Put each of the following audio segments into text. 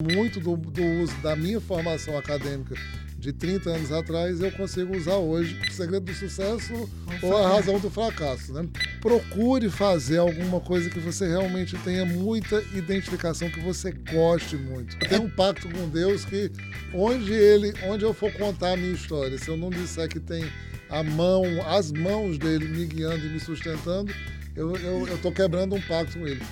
muito do, do uso da minha formação acadêmica de 30 anos atrás, eu consigo usar hoje o segredo do sucesso ou a razão do fracasso. Né? Procure fazer alguma coisa que você realmente tenha muita identificação, que você goste muito. Eu tenho um pacto com Deus que onde ele, onde eu for contar a minha história, se eu não disser que tem a mão, as mãos dele me guiando e me sustentando, eu estou quebrando um pacto com ele.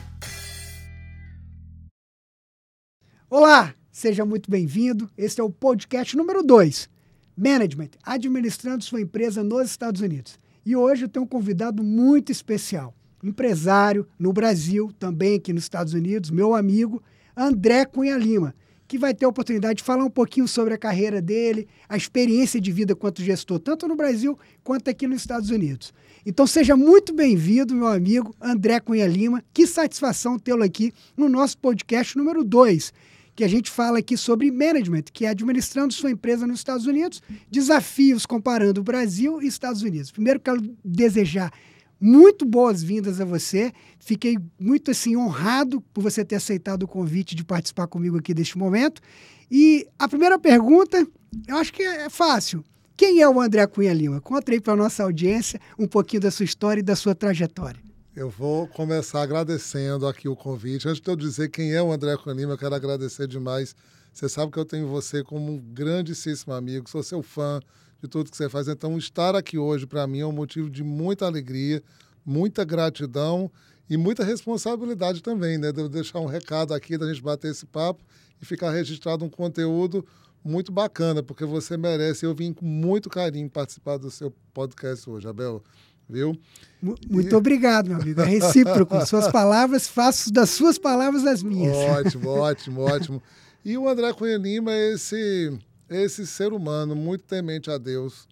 Olá, seja muito bem-vindo. Este é o podcast número 2, Management, administrando sua empresa nos Estados Unidos. E hoje eu tenho um convidado muito especial, empresário no Brasil, também aqui nos Estados Unidos, meu amigo André Cunha Lima, que vai ter a oportunidade de falar um pouquinho sobre a carreira dele, a experiência de vida quanto gestor, tanto no Brasil quanto aqui nos Estados Unidos. Então seja muito bem-vindo, meu amigo André Cunha Lima. Que satisfação tê-lo aqui no nosso podcast número 2 que a gente fala aqui sobre management, que é administrando sua empresa nos Estados Unidos, desafios comparando o Brasil e Estados Unidos. Primeiro, quero desejar muito boas-vindas a você. Fiquei muito assim honrado por você ter aceitado o convite de participar comigo aqui deste momento. E a primeira pergunta, eu acho que é fácil. Quem é o André Cunha Lima? Conta aí para a nossa audiência um pouquinho da sua história e da sua trajetória. Eu vou começar agradecendo aqui o convite. Antes de eu dizer quem é o André Conima, eu quero agradecer demais. Você sabe que eu tenho você como um grandíssimo amigo, sou seu fã de tudo que você faz. Então, estar aqui hoje para mim é um motivo de muita alegria, muita gratidão e muita responsabilidade também, né? De deixar um recado aqui, da gente bater esse papo e ficar registrado um conteúdo muito bacana, porque você merece. Eu vim com muito carinho participar do seu podcast hoje, Abel viu? Muito e... obrigado, meu amigo. É recíproco. Suas palavras, faço das suas palavras as minhas. Ótimo, ótimo, ótimo. E o André Cunha Lima é esse, esse ser humano muito temente a Deus.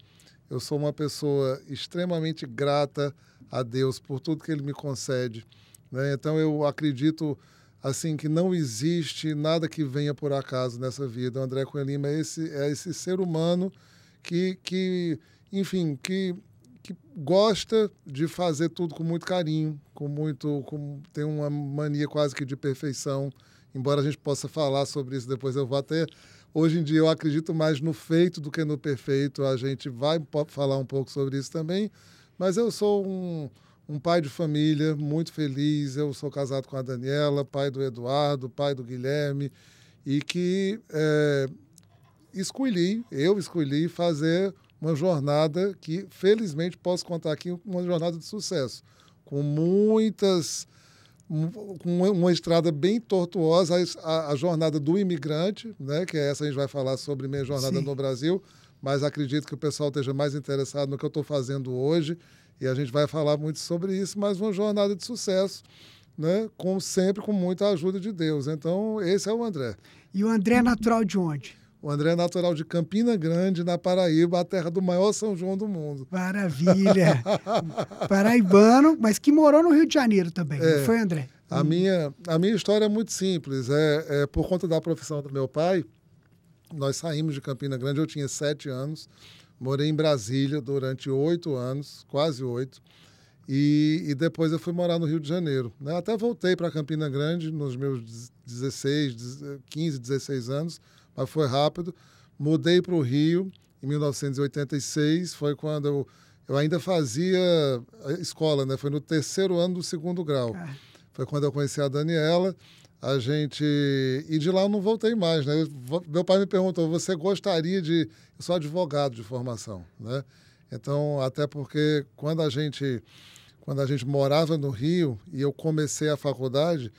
Eu sou uma pessoa extremamente grata a Deus por tudo que Ele me concede. Né? Então eu acredito assim que não existe nada que venha por acaso nessa vida. O André Cunha Lima é esse, é esse ser humano que, que enfim, que que gosta de fazer tudo com muito carinho, com muito, com, tem uma mania quase que de perfeição. Embora a gente possa falar sobre isso depois, eu vou até hoje em dia eu acredito mais no feito do que no perfeito. A gente vai falar um pouco sobre isso também. Mas eu sou um, um pai de família muito feliz. Eu sou casado com a Daniela, pai do Eduardo, pai do Guilherme, e que é, escolhi, eu escolhi fazer uma jornada que, felizmente, posso contar aqui uma jornada de sucesso, com muitas com uma estrada bem tortuosa, a, a, jornada do imigrante, né, que é essa a gente vai falar sobre minha jornada Sim. no Brasil, mas acredito que o pessoal esteja mais interessado no que eu estou fazendo hoje, e a gente vai falar muito sobre isso, mas uma jornada de sucesso, né, com sempre com muita ajuda de Deus. Então, esse é o André. E o André é natural de onde? O André é natural de Campina Grande, na Paraíba, a terra do maior São João do mundo. Maravilha! Paraibano, mas que morou no Rio de Janeiro também, é, não foi, André? A, hum. minha, a minha história é muito simples. É, é, por conta da profissão do meu pai, nós saímos de Campina Grande, eu tinha sete anos, morei em Brasília durante oito anos, quase oito, e, e, depois eu fui morar no Rio de Janeiro. Né? Até voltei para Campina Grande nos meus 16, 15, 16 anos, mas foi rápido. Mudei para o Rio em 1986, foi quando eu, eu ainda fazia escola, né? Foi no terceiro ano do segundo grau. Ah. Foi quando eu conheci a Daniela. A gente. E de lá eu não voltei mais, né? Meu pai me perguntou: você gostaria de. Eu sou advogado de formação, né? Então, até porque quando a gente. Quando a gente morava no Rio e eu comecei a faculdade,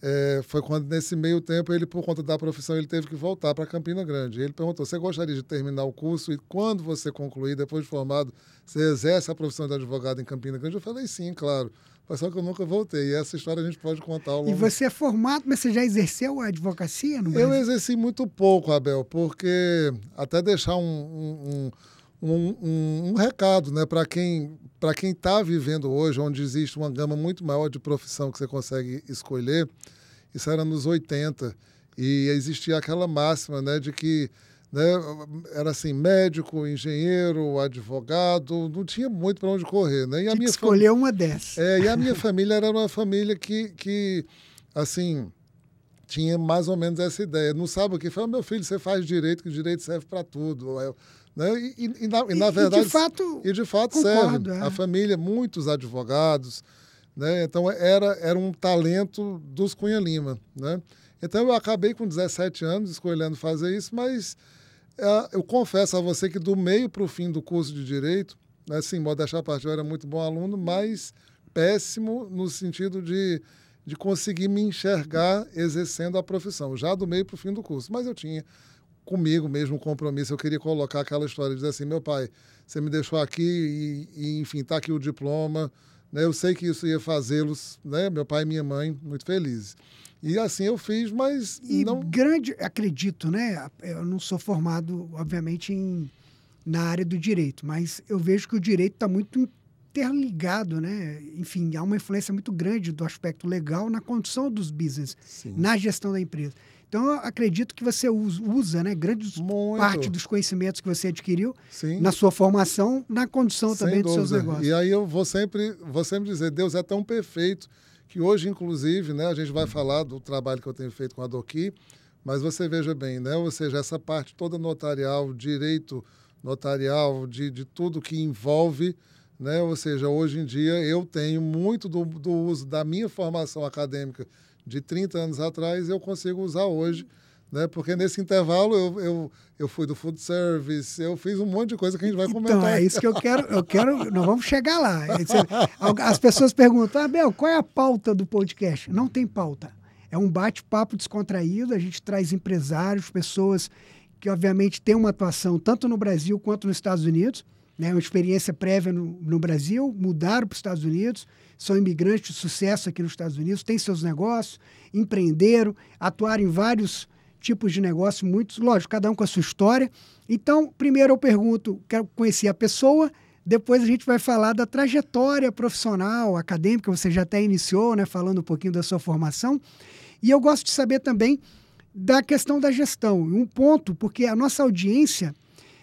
é, foi quando, nesse meio tempo, ele, por conta da profissão, ele teve que voltar para Campina Grande. Ele perguntou: você gostaria de terminar o curso e, quando você concluir, depois de formado, você exerce a profissão de advogado em Campina Grande? Eu falei: sim, claro. Mas só que eu nunca voltei. E essa história a gente pode contar ao longo. E você é formado, mas você já exerceu a advocacia no Brasil? Eu exerci muito pouco, Abel, porque até deixar um, um, um, um, um recado né, para quem para quem está vivendo hoje, onde existe uma gama muito maior de profissão que você consegue escolher, isso era nos 80, e existia aquela máxima né, de que né, era assim, médico, engenheiro, advogado, não tinha muito para onde correr. Né? E a minha uma dessas. É, e a minha família era uma família que, que assim, tinha mais ou menos essa ideia. Não sabe o que? Fala, meu filho, você faz direito, que direito serve para tudo. Né? E, e, na, e, na, verdade. E de fato, e de fato concordo, serve. É. A família, muitos advogados. Né? Então, era, era um talento dos Cunha Lima. Né? Então, eu acabei com 17 anos escolhendo fazer isso, mas é, eu confesso a você que do meio para o fim do curso de Direito, né, assim, modéstia à parte, eu era muito bom aluno, mas péssimo no sentido de de conseguir me enxergar exercendo a profissão, já do meio para o fim do curso. Mas eu tinha comigo mesmo um compromisso, eu queria colocar aquela história de dizer assim, meu pai, você me deixou aqui e, e enfim, está aqui o diploma, né? eu sei que isso ia fazê-los, né? meu pai e minha mãe, muito felizes. E assim eu fiz, mas e não... grande, acredito, né? Eu não sou formado, obviamente, em, na área do direito, mas eu vejo que o direito está muito interligado, né? Enfim, há uma influência muito grande do aspecto legal na condução dos business, Sim. na gestão da empresa. Então, acredito que você usa, né, grande muito. parte dos conhecimentos que você adquiriu Sim. na sua formação, na condução Sem também dúvida. dos seus negócios. E aí eu vou sempre, vou sempre dizer, Deus é tão perfeito que hoje, inclusive, né, a gente vai falar do trabalho que eu tenho feito com a Doqui, mas você veja bem, né, ou seja, essa parte toda notarial, direito notarial, de, de tudo que envolve né? Ou seja, hoje em dia eu tenho muito do, do uso da minha formação acadêmica de 30 anos atrás, eu consigo usar hoje. Né? Porque nesse intervalo eu, eu, eu fui do food service, eu fiz um monte de coisa que a gente vai então, comentar. Então, é isso que eu quero, eu quero, nós vamos chegar lá. As pessoas perguntam, Abel, qual é a pauta do podcast? Não tem pauta. É um bate-papo descontraído, a gente traz empresários, pessoas que obviamente têm uma atuação tanto no Brasil quanto nos Estados Unidos, né, uma experiência prévia no, no Brasil, mudaram para os Estados Unidos, são imigrantes de sucesso aqui nos Estados Unidos, têm seus negócios, empreenderam, atuaram em vários tipos de negócio, muitos, lógico, cada um com a sua história. Então, primeiro eu pergunto, quero conhecer a pessoa, depois a gente vai falar da trajetória profissional, acadêmica, você já até iniciou, né, falando um pouquinho da sua formação. E eu gosto de saber também da questão da gestão. Um ponto, porque a nossa audiência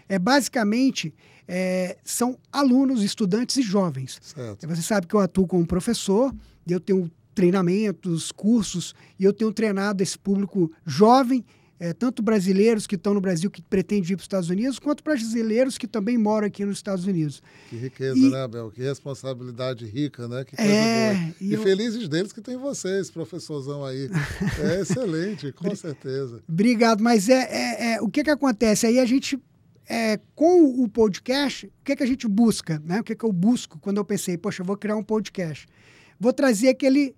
é basicamente é, são alunos, estudantes e jovens. Certo. Você sabe que eu atuo como professor, eu tenho treinamentos, cursos, e eu tenho treinado esse público jovem, é, tanto brasileiros que estão no Brasil que pretendem ir para os Estados Unidos, quanto brasileiros que também moram aqui nos Estados Unidos. Que riqueza, e, né, Abel? Que responsabilidade rica, né? Que coisa é, boa. E, e eu... felizes deles que tem vocês, professorzão aí. É excelente, com certeza. Obrigado, mas é, é, é, o que, que acontece? Aí a gente é, com o podcast, o que, é que a gente busca? Né? O que, é que eu busco quando eu pensei, poxa, eu vou criar um podcast? Vou trazer aquele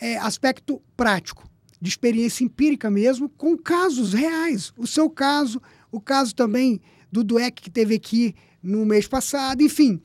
é, aspecto prático, de experiência empírica mesmo, com casos reais. O seu caso, o caso também do Dueck que teve aqui no mês passado, enfim,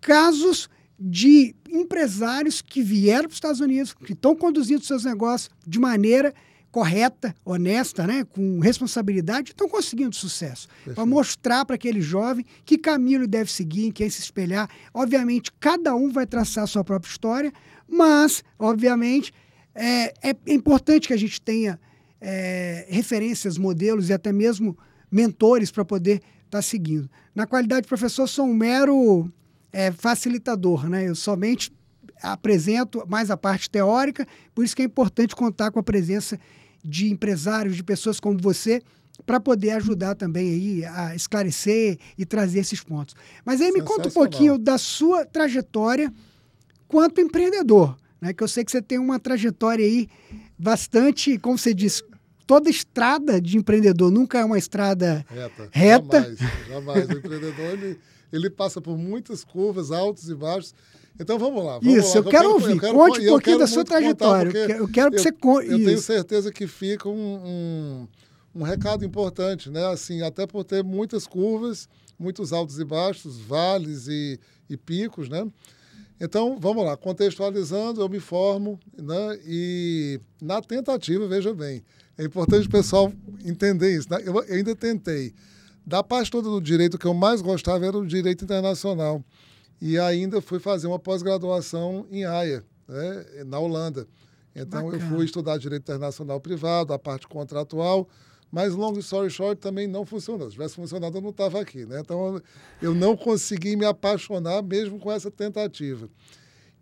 casos de empresários que vieram para os Estados Unidos, que estão conduzindo seus negócios de maneira correta, honesta, né, com responsabilidade, estão conseguindo sucesso. Para mostrar para aquele jovem que caminho ele deve seguir, em quem se espelhar. Obviamente, cada um vai traçar a sua própria história, mas, obviamente, é, é importante que a gente tenha é, referências, modelos e até mesmo mentores para poder estar tá seguindo. Na qualidade de professor, sou um mero é, facilitador, né? Eu somente apresento mais a parte teórica, por isso que é importante contar com a presença de empresários, de pessoas como você, para poder ajudar também aí a esclarecer e trazer esses pontos. Mas aí me conta um pouquinho da sua trajetória quanto empreendedor, né? Que eu sei que você tem uma trajetória aí bastante, como você disse, toda estrada de empreendedor nunca é uma estrada reta. reta. Jamais, jamais. O empreendedor ele, ele passa por muitas curvas, altos e baixos. Então vamos lá. Vamos isso, lá, eu, eu, quero ouvir. Eu quero, Conte um pouquinho da sua trajetória. Eu quero que você conte. Eu tenho certeza que fica um, um, um, recado importante, né? Assim, até por ter muitas curvas, muitos altos e baixos, vales e, e picos, né? Então, vamos lá, contextualizando, eu me formo, né? E na tentativa, veja bem, é importante o pessoal entender isso. Né? Eu, eu ainda tentei. Da parte toda do direito, que eu mais gostava era o direito internacional e ainda fui fazer uma pós-graduação em Haia, né, na Holanda. Então Bacana. eu fui estudar direito internacional privado, a parte contratual, mas long story short também não funcionou. Se tivesse funcionado eu não estava aqui, né? Então eu não consegui me apaixonar mesmo com essa tentativa.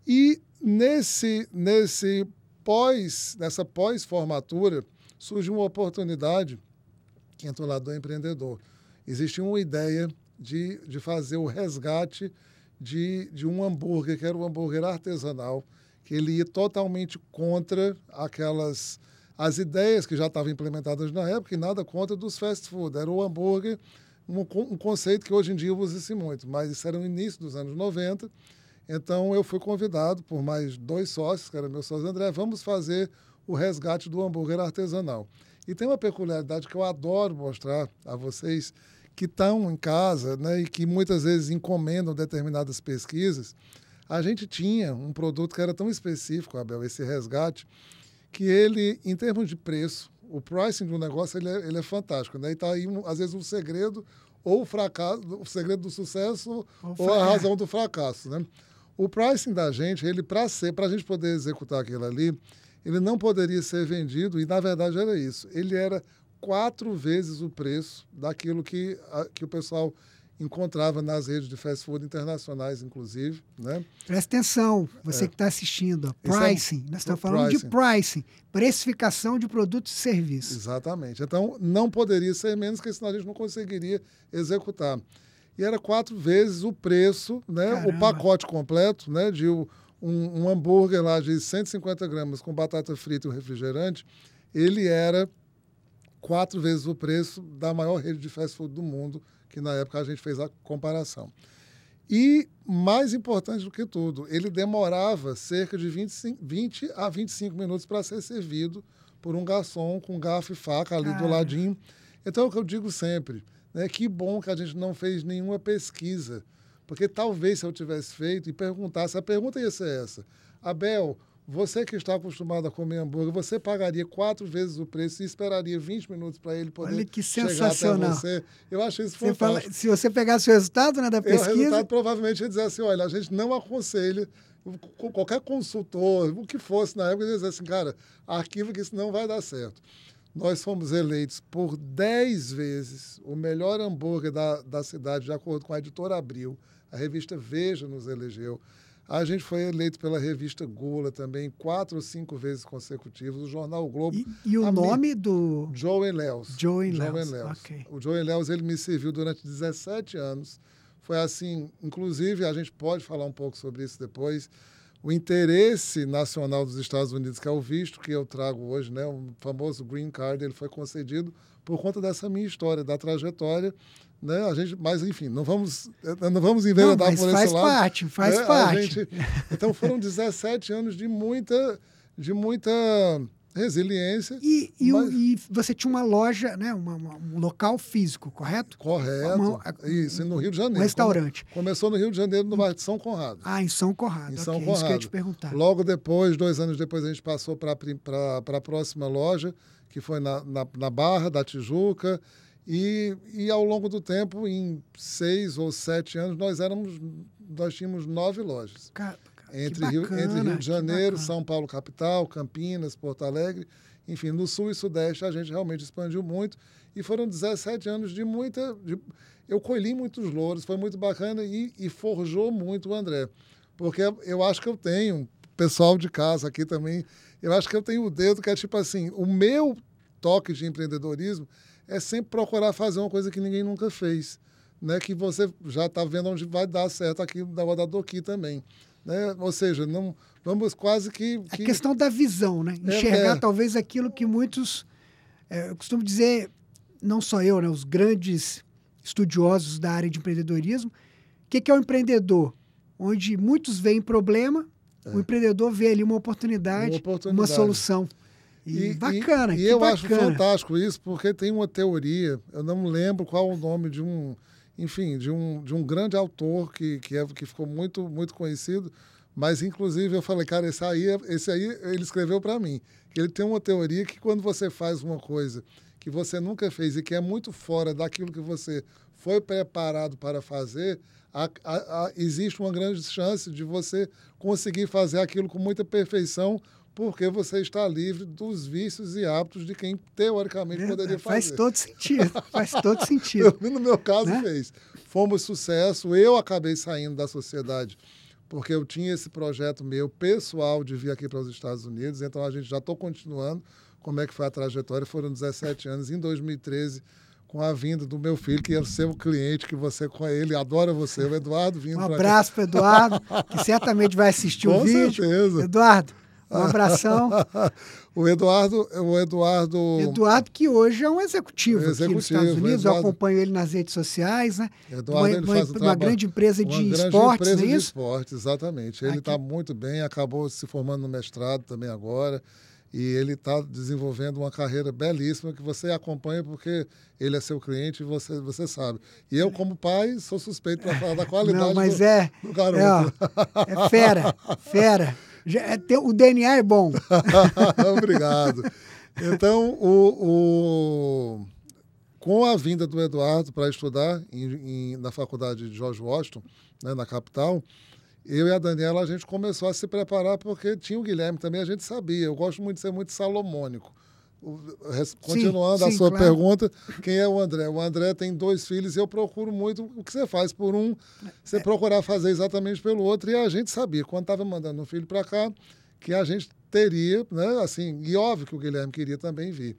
E nesse nesse pós nessa pós-formatura surgiu uma oportunidade que entrou lá do empreendedor. Existia uma ideia de, de fazer o resgate de, de um hambúrguer, que era um hambúrguer artesanal, que ele ia totalmente contra aquelas as ideias que já estavam implementadas na época e nada contra dos fast food. Era o hambúrguer, um, um conceito que hoje em dia usa-se muito, mas isso era no início dos anos 90. Então eu fui convidado por mais dois sócios, que era meu sócio André, vamos fazer o resgate do hambúrguer artesanal. E tem uma peculiaridade que eu adoro mostrar a vocês que estão em casa né, e que muitas vezes encomendam determinadas pesquisas. A gente tinha um produto que era tão específico, Abel, esse resgate, que ele, em termos de preço, o pricing do negócio ele é, ele é fantástico. Né? E está aí, às vezes, um segredo ou o fracasso, o segredo do sucesso ou, ou a razão do fracasso. Né? O pricing da gente, ele para ser, para a gente poder executar aquilo ali, ele não poderia ser vendido, e na verdade era isso. Ele era quatro vezes o preço daquilo que, a, que o pessoal encontrava nas redes de fast food internacionais, inclusive. Né? Presta atenção, você é. que está assistindo. Pricing, é um, nós estamos falando pricing. de pricing, precificação de produtos e serviços. Exatamente. Então, não poderia ser menos, porque senão a gente não conseguiria executar. E era quatro vezes o preço, né, o pacote completo né, de um, um hambúrguer lá de 150 gramas com batata frita e um refrigerante, ele era quatro vezes o preço da maior rede de fast food do mundo, que na época a gente fez a comparação. E, mais importante do que tudo, ele demorava cerca de 25, 20 a 25 minutos para ser servido por um garçom com garfo e faca ali do ladinho. Então, é o que eu digo sempre, né? que bom que a gente não fez nenhuma pesquisa, porque talvez se eu tivesse feito e perguntasse, a pergunta ia ser essa, Abel, você que está acostumado a comer hambúrguer, você pagaria quatro vezes o preço e esperaria 20 minutos para ele poder Olha que sensacional. você. Eu acho isso você fantástico. Fala, se você pegasse o resultado né, da pesquisa... o resultado provavelmente ia dizer assim, olha, a gente não aconselha qualquer consultor, o que fosse na época, ia dizer assim, cara, arquivo que isso não vai dar certo. Nós fomos eleitos por 10 vezes o melhor hambúrguer da, da cidade, de acordo com a editora Abril. A revista Veja nos elegeu. A gente foi eleito pela revista Gula também quatro ou cinco vezes consecutivas, o jornal Globo. E, e o nome do... Joe Léus. Joe Léus, okay. O Joe Léus, ele me serviu durante 17 anos. Foi assim, inclusive, a gente pode falar um pouco sobre isso depois, o interesse nacional dos Estados Unidos, que é o visto que eu trago hoje, né, o famoso Green Card, ele foi concedido por conta dessa minha história, da trajetória né? A gente, mas enfim, não vamos, não vamos enveredar por esse lado. Parte, faz né? parte, gente, então foram 17 anos de muita, de muita resiliência. E, e, mas... e você tinha uma loja, né? Uma, uma, um local físico, correto? Correto. Uma, Isso, no Rio de Janeiro. Um restaurante. começou no Rio de Janeiro, no bairro de São Conrado. Ah, em São Conrado. Em São okay, Conrado. Isso que eu ia te perguntar. Logo depois, dois anos depois, a gente passou para a próxima loja, que foi na, na, na Barra da Tijuca. E, e ao longo do tempo, em seis ou sete anos, nós éramos, nós tínhamos nove lojas. Cara, entre, bacana, Rio, entre Rio de Janeiro, São Paulo capital, Campinas, Porto Alegre, enfim, no Sul e Sudeste a gente realmente expandiu muito e foram 17 anos de muita. De, eu colhi muitos louros, foi muito bacana e, e forjou muito o André. Porque eu acho que eu tenho, pessoal de casa aqui também, eu acho que eu tenho o dedo que é tipo assim: o meu toque de empreendedorismo é sempre procurar fazer uma coisa que ninguém nunca fez. Né, que você já está vendo onde vai dar certo aqui da aqui também. Né? Ou seja, não vamos quase que, que... A questão da visão, né? É, Enxergar é, é. talvez aquilo que muitos... É, eu costumo dizer, não só eu, né? os grandes estudiosos da área de empreendedorismo, o que, que é o um empreendedor? Onde muitos veem problema, é. o empreendedor vê ali uma oportunidade, uma, oportunidade. uma solução. E, bacana, E, e eu bacana. acho fantástico isso, porque tem uma teoria, eu não lembro qual o nome de um, enfim, de um, de um grande autor que, que, é, que ficou muito, muito conhecido, mas inclusive eu falei, cara, esse aí, esse aí ele escreveu para mim. Ele tem uma teoria que quando você faz uma coisa que você nunca fez e que é muito fora daquilo que você foi preparado para fazer, a, a, a, existe uma grande chance de você conseguir fazer aquilo com muita perfeição porque você está livre dos vícios e hábitos de quem teoricamente é, poderia fazer. Faz todo sentido, faz todo sentido. no meu caso né? fez. Fomos sucesso, eu acabei saindo da sociedade porque eu tinha esse projeto meu pessoal de vir aqui para os Estados Unidos, então a gente já estou continuando, como é que foi a trajetória. Foram 17 anos. Em 2013, com a vinda do meu filho, que é o seu cliente, que você com ele adora você, o Eduardo vindo Um abraço para o Eduardo, que certamente vai assistir Com o vídeo. certeza. Eduardo, um abração. o Eduardo, o Eduardo, Eduardo, que hoje é um executivo, aqui Executivo, nos Estados Unidos. Eu Eduardo. acompanho ele nas redes sociais, né? Eduardo, uma, ele uma- faz um uma trabalho- grande empresa de uma grande esportes, empresa não é de isso? esportes, exatamente. Ele Aqui- está muito bem, acabou se formando no mestrado também agora. E ele está desenvolvendo uma carreira belíssima que você acompanha porque ele é seu cliente e você, você sabe. E eu, como pai, sou suspeito para falar da qualidade Não, mas do, é, do é, garoto. ó, é fera, fera. Já é- tem- o DNA é bom. Obrigado. Então, o, o- com a vinda do Eduardo para estudar em- em- na faculdade de George Washington, né, na capital, eu e a Daniela, a gente começou a se preparar porque tinha o Guilherme também, a gente sabia. Eu gosto muito de ser muito salomônico. Continuando a sim, sua claro. pergunta, quem é o André? O André tem dois filhos e eu procuro muito o que você faz por um, você procurar fazer exatamente pelo outro. E a gente sabia, quando estava mandando um filho para cá, que a gente teria, né, assim, e óbvio que o Guilherme queria também vir.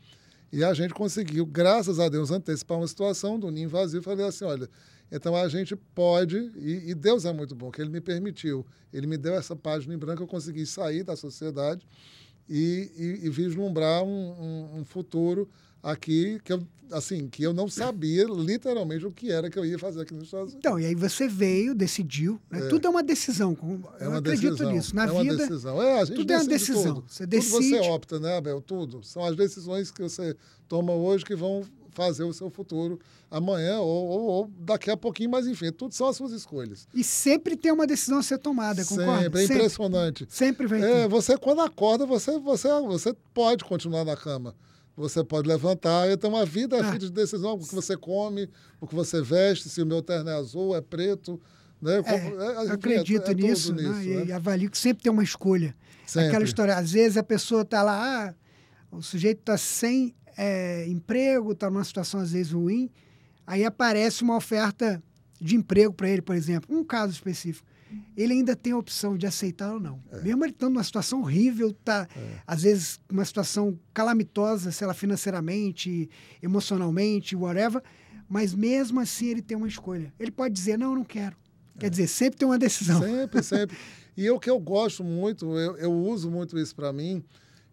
E a gente conseguiu, graças a Deus, antecipar uma situação do ninho vazio. Falei assim, olha, então a gente pode, e, e Deus é muito bom, que Ele me permitiu, Ele me deu essa página em branco, eu consegui sair da sociedade e, e- e vislumbrar um, um- um futuro aqui que eu, assim, que eu não sabia literalmente o que era que eu ia fazer aqui nos Estados Unidos. Então, e aí você veio, decidiu. né? Tudo é uma decisão. com- É eu uma acredito decisão. nisso. Na é uma vida, decisão. É, a gente tudo é uma decide decisão. Tudo. Você Tudo você decide. opta, né, Abel? Tudo. São as decisões que você toma hoje que vão fazer o seu futuro amanhã ou, ou- ou daqui a pouquinho, mas enfim, tudo são as suas escolhas. E sempre tem uma decisão a ser tomada, concorda? Sempre, é impressionante. Sempre vai É, você quando acorda, você, você, você pode continuar na cama. Você pode levantar. Então a vida é Ah. feita de decisão. O que você come, o que você veste, se o meu terno é azul, é preto. Né? Como- é, Eu acredito é, é nisso, né? nisso, E, né? avalio que sempre tem uma escolha. Sempre. Aquela história, às vezes a pessoa está lá, ah, o sujeito está sem é, emprego, está numa situação às vezes ruim, aí aparece uma oferta de emprego para ele, por exemplo, um caso específico. Ele ainda tem a opção de aceitar ou não. É. Mesmo ele estando numa situação horrível, tá, às vezes uma situação calamitosa, sei lá, financeiramente, emocionalmente, whatever, mas mesmo assim ele tem uma escolha. Ele pode dizer, não, eu não quero. É. Quer dizer, sempre tem uma decisão. Sempre, sempre. E o que eu gosto muito, eu, eu uso muito isso para mim,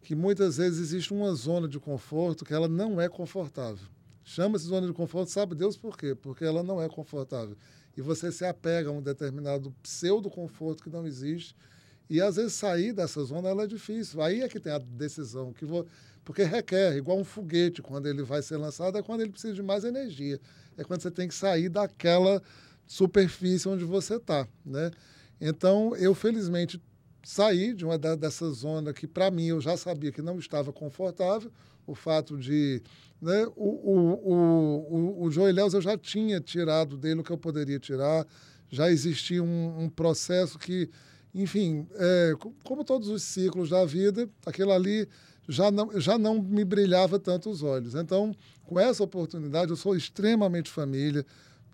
que muitas vezes existe uma zona de conforto que ela não é confortável. Chama-se zona de conforto, sabe Deus por quê? Porque ela não é confortável. E você se apega a um determinado pseudo-conforto que não existe. E às vezes sair dessa zona ela é difícil. Aí é que tem a decisão, que vou, porque requer, igual um foguete, quando ele vai ser lançado, é quando ele precisa de mais energia. É quando você tem que sair daquela superfície onde você está, né? Então, eu felizmente saí de uma dessa zona que, para mim, eu já sabia que não estava confortável. O fato de. Né, o, o, o, o, eu já tinha tirado dele o que eu poderia tirar, já existia um, um processo que, enfim, é, co- como todos os ciclos da vida, aquilo ali já não, já não me brilhava tanto os olhos. Então, com essa oportunidade, eu sou extremamente família,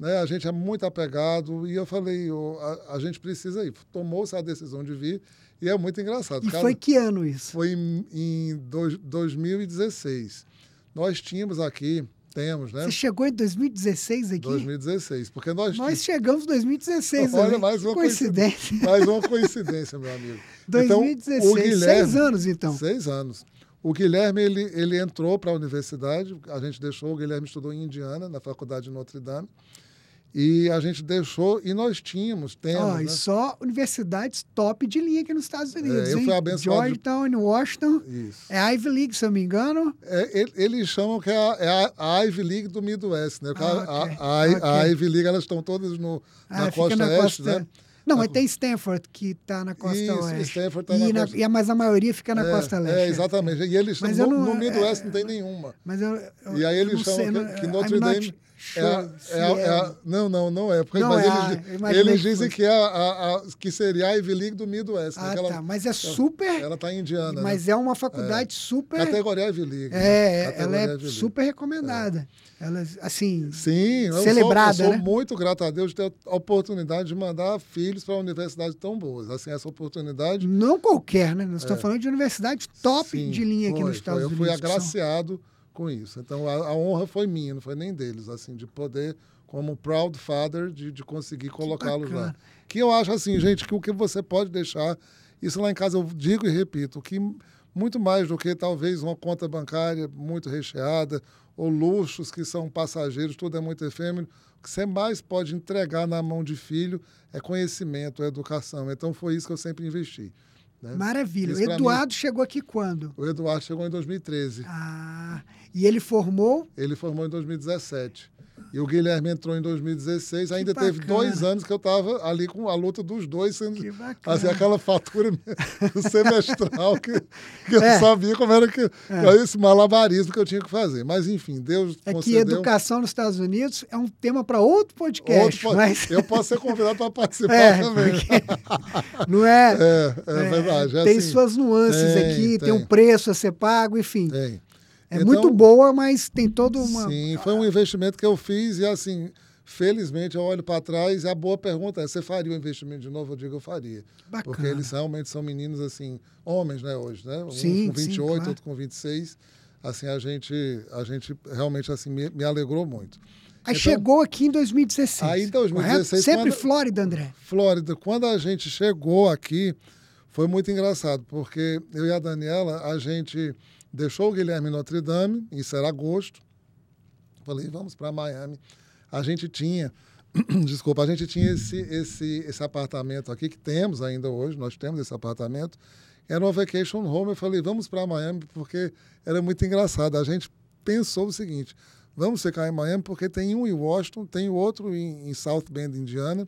né? A gente é muito apegado e eu falei, "Ô, a, a gente precisa ir. Tomou-se a decisão de vir e é muito engraçado. E Cada- foi que ano isso? foi em, em dois- 2016. Nós tínhamos aqui, temos, né? Você chegou em 2016 aqui? 2016, porque nós, Nós chegamos em 2016 Olha, também. mais uma coincidência. mais uma coincidência, meu amigo. 2016, Então, o Guilherme, seis anos então. Seis anos. O Guilherme, ele, ele entrou para a universidade, a gente deixou, o Guilherme estudou em Indiana, na faculdade de Notre Dame, e a gente deixou, e nós tínhamos, temos, Ó, né? só universidades top de linha aqui nos Estados Unidos. eu hein? fui abençoado de- Georgetown, Washington. Isso. É Ivy League, se eu não me engano. É, ele- eles chamam que é a, é a- a Ivy League do Midwest, né? Ah, a- ok. a, a, a Ok. Ivy League, elas estão todas no, Ah, na costa na oeste, costa. né? Não, Na mas co- tem Stanford, que está na costa Isso, oeste. Stanford tá e na na- costa- e a- Mas a maioria fica na é, costa leste. É, exatamente. E eles Mas no, eu não- no Midwest é- não tem nenhuma. Mas eu, eu- E aí eu eles chamam sei, que, que I'm Notre not Dame sure é, é é a- não, não, não é. Porque, Não mas é eles, a- eu eles dizem que, é a, a- a- que seria a Ivy League do Midwest. né? Ah, que ela, tá. Mas é super. ela está Indiana. mas né? é uma faculdade super. Categoria Ivy League. né? É, ela Categoria é super recomendada. Ela, assim, Sim, eu Celebrada, sou, eu sou né? muito grato a Deus de ter a oportunidade de mandar filhos para universidades tão boas. Assim, essa oportunidade. Não qualquer, né? Nós é. estamos falando de universidade top Sim, de linha foi, aqui nos Estados foi. Unidos. Eu fui agraciado com isso. Então, a, a, honra foi minha, não foi nem deles, assim, de poder, como proud father, de, de conseguir colocá-los lá. Que eu acho assim, gente, que o que você pode deixar, isso lá em casa eu digo e repito, que muito mais do que talvez uma conta bancária muito recheada ou luxos que são passageiros, tudo é muito efêmero. O que você mais pode entregar na mão de filho é conhecimento, é educação. Então foi isso que eu sempre investi. Né? Maravilha. Isso o Eduardo mim, chegou aqui quando? O Eduardo chegou em 2013. Ah, e ele formou? Ele formou em 2017. E o Guilherme entrou em 2016. Que ainda bacana. teve dois anos que eu estava ali com a luta dos dois, sendo assim, aquela fatura semestral que, que é. eu sabia como era que é. esse malabarismo que eu tinha que fazer. Mas, enfim, Deus é concedeu... que educação nos Estados Unidos é um tema para outro podcast. Outro, mas... Eu posso ser convidado para participar é, também. Não é? É, é, é verdade. É tem assim, suas nuances tem, aqui, tem. tem um preço a ser pago, enfim. Tem. É então, muito boa, mas tem todo uma. Sim, foi um investimento que eu fiz e assim, felizmente eu olho para trás e a boa pergunta é: você faria o investimento de novo? Eu digo, eu faria. Bacana. Porque eles realmente são meninos assim, homens, né, hoje, né? Um sim, com 28, sim, claro. outro com 26. Assim, a gente, a gente realmente assim, me, me alegrou muito. Aí então, chegou aqui em 2016. Aí em 2016. Correto? Sempre quando, Flórida, André. Flórida. Quando a gente chegou aqui, foi muito engraçado, porque eu e a Daniela, a gente deixou o Guilherme em Notre Dame, isso era agosto. Falei, vamos para Miami. A gente tinha, desculpa, a gente tinha esse, esse, esse apartamento aqui, que temos ainda hoje, nós temos esse apartamento. Era uma vacation home. Eu falei, vamos para Miami, porque era muito engraçado. A gente pensou o seguinte: vamos ficar em Miami, porque tem um em Washington, tem outro em, em South Bend, Indiana.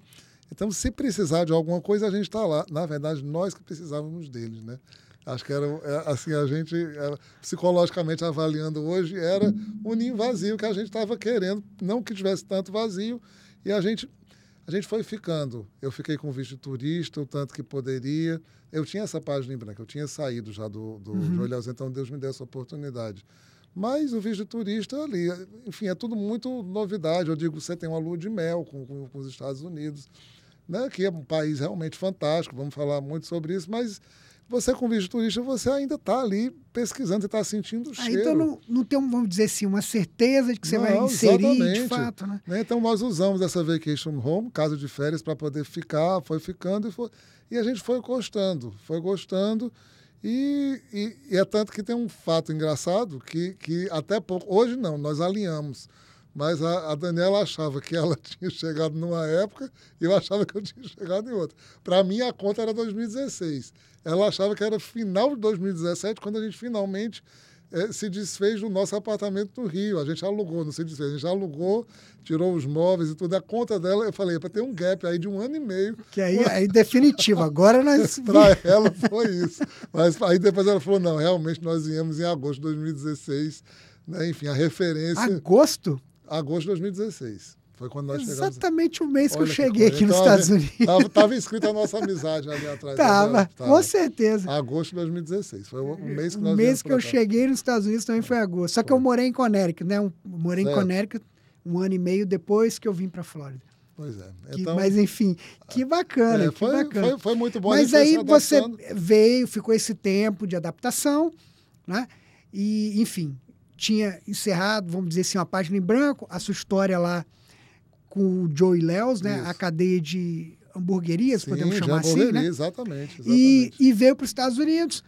Então, se precisar de alguma coisa, a gente está lá. Na verdade, nós que precisávamos deles, né? Acho que era é, assim, a gente, era, psicologicamente avaliando hoje, era um ninho vazio que a gente estava querendo, não que tivesse tanto vazio, e a gente, a gente foi ficando. Eu fiquei com visto de turista, o tanto que poderia. Eu tinha essa página em branco, eu tinha saído já do, do uhum. Então Deus me deu essa oportunidade. Mas o visto de turista ali, enfim, é tudo muito novidade. Eu digo, você tem uma lua de mel com, com, com os Estados Unidos, né, que é um país realmente fantástico, vamos falar muito sobre isso, mas você com visto turista, você ainda está ali pesquisando, você está sentindo o ah, cheiro. Então não, não tem, vamos dizer assim, uma certeza de que você não, vai inserir exatamente. de fato, né? né? Então nós usamos essa vacation home, casa de férias, para poder ficar, foi ficando e, foi, e a gente foi gostando, foi gostando. E, e, e, é tanto que tem um fato engraçado que, que até pouco, hoje não, nós alinhamos. Mas a, a, Daniela achava que ela tinha chegado numa época e eu achava que eu tinha chegado em outra. Para mim, a conta era 2016. Ela achava que era final de 2017, quando a gente finalmente é, se desfez do nosso apartamento no Rio. A gente alugou, não se desfez, a gente alugou, tirou os móveis e tudo. A conta dela, eu falei, para ter um gap aí de um ano e meio. Que aí é definitivo, agora nós. para ela foi isso. Mas aí depois ela falou: não, realmente nós viemos em agosto de 2016. Né? Enfim, a referência. Agosto? Agosto de 2016. Foi quando nós Exatamente chegamos. Exatamente o mês que eu cheguei aqui nos Estados Unidos. Estava escrita a nossa amizade ali atrás. Tava, com certeza. Agosto de 2016. Foi o mês que nós O mês que eu cheguei nos Estados Unidos também foi agosto. Só que eu morei em Connecticut, né? Um, morei certo. em Connecticut um ano e meio depois que eu vim para Flórida. Pois é. Então, que, mas, enfim, que bacana. É, foi, que bacana. Foi, foi, muito bom. Mas aí você veio, ficou esse tempo de adaptação, né? E, enfim, tinha encerrado, vamos dizer assim, uma página em branco, a sua história lá com o Joey Léus, né? Isso. A cadeia de hamburguerias, Sim, podemos chamar assim, né? Exatamente, exatamente. E, e veio para os Estados Unidos.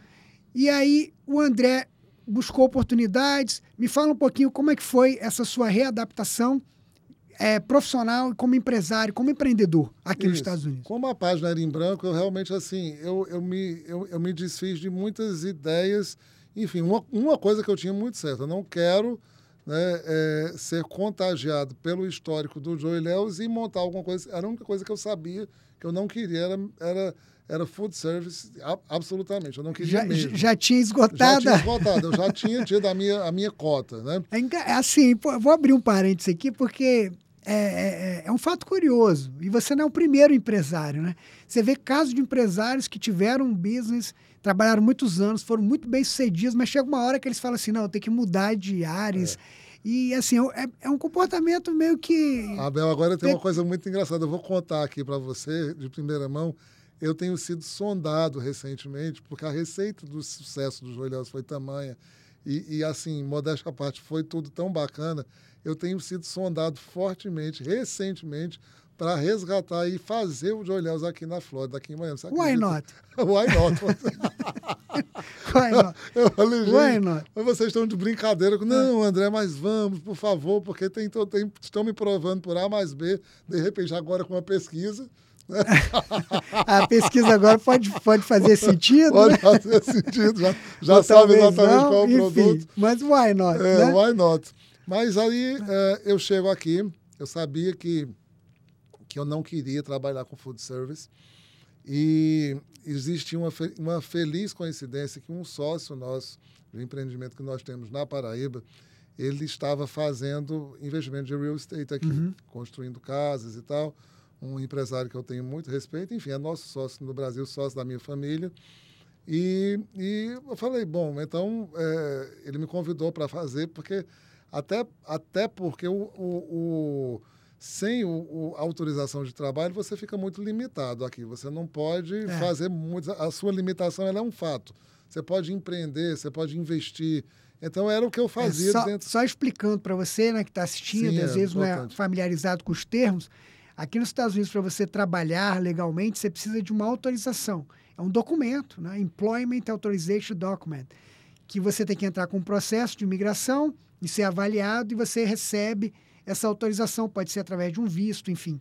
E aí o André buscou oportunidades. Me fala um pouquinho como é que foi essa sua readaptação é, profissional como empresário, como empreendedor aqui Isso. nos Estados Unidos. Como a página era em branco, eu realmente assim, eu, eu, me, eu, eu me desfiz de muitas ideias enfim, uma, uma coisa que eu tinha muito certa, eu não quero né, é, ser contagiado pelo histórico do Joey Leos e montar alguma coisa. Era a única coisa que eu sabia que eu não queria, era, era, era food service, absolutamente. Eu não queria já, mesmo. Já tinha esgotado? Já tinha esgotado, eu já tinha tido a minha, a minha cota. Né? É, assim, vou abrir um parênteses aqui, porque é, é, é, um fato curioso. E você não é o primeiro empresário, né? Você vê casos de empresários que tiveram um business trabalharam muitos anos, foram muito bem sucedidos, mas chega uma hora que eles falam assim: não, tem que mudar de áreas. É. E assim, é, é um comportamento meio que. Abel, agora tem uma coisa muito engraçada. Eu vou contar aqui para você, de primeira mão. Eu tenho sido sondado recentemente, porque a receita do sucesso do Joelhos foi tamanha. E, e, assim, modéstia à parte, foi tudo tão bacana. Eu tenho sido sondado fortemente, recentemente, para resgatar e fazer o Joelhos aqui na Flórida, aqui em Miami. Why not? Why not? Why not? Eu falei, Why not? mas vocês estão de brincadeira. Não, André, mas vamos, por favor, porque tem, tem, estão me provando por A mais B, de repente agora com uma pesquisa. Né? a pesquisa agora pode, pode fazer sentido. Pode né? fazer sentido, já, já sabe exatamente não, qual é o enfim, produto. Mas why not? É, né? why not? Mas aí é, eu chego aqui, eu sabia que, que eu não queria trabalhar com food service e existe uma, uma feliz coincidência que um sócio nosso, do empreendimento que nós temos na Paraíba, ele estava fazendo investimento de real estate aqui, Uhum. construindo casas e tal. Um empresário que eu tenho muito respeito, enfim, é nosso sócio no Brasil, sócio da minha família. E, e eu falei, bom, então é, ele me convidou para fazer, porque até, até porque o, o, o- sem o, o- a autorização de trabalho você fica muito limitado aqui. Você não pode É. fazer muito. A sua limitação é um fato. Você pode empreender, você pode investir. Então era o que eu É, fazia só, dentro. só explicando para você né, que está assistindo, Sim, às é vezes não é importante. familiarizado com os termos, aqui nos Estados Unidos, para você trabalhar legalmente, você precisa de uma autorização. É um documento, né? Employment Authorization Document, que você tem que entrar com um processo de imigração e ser avaliado e você recebe essa autorização, pode ser através de um visto, enfim.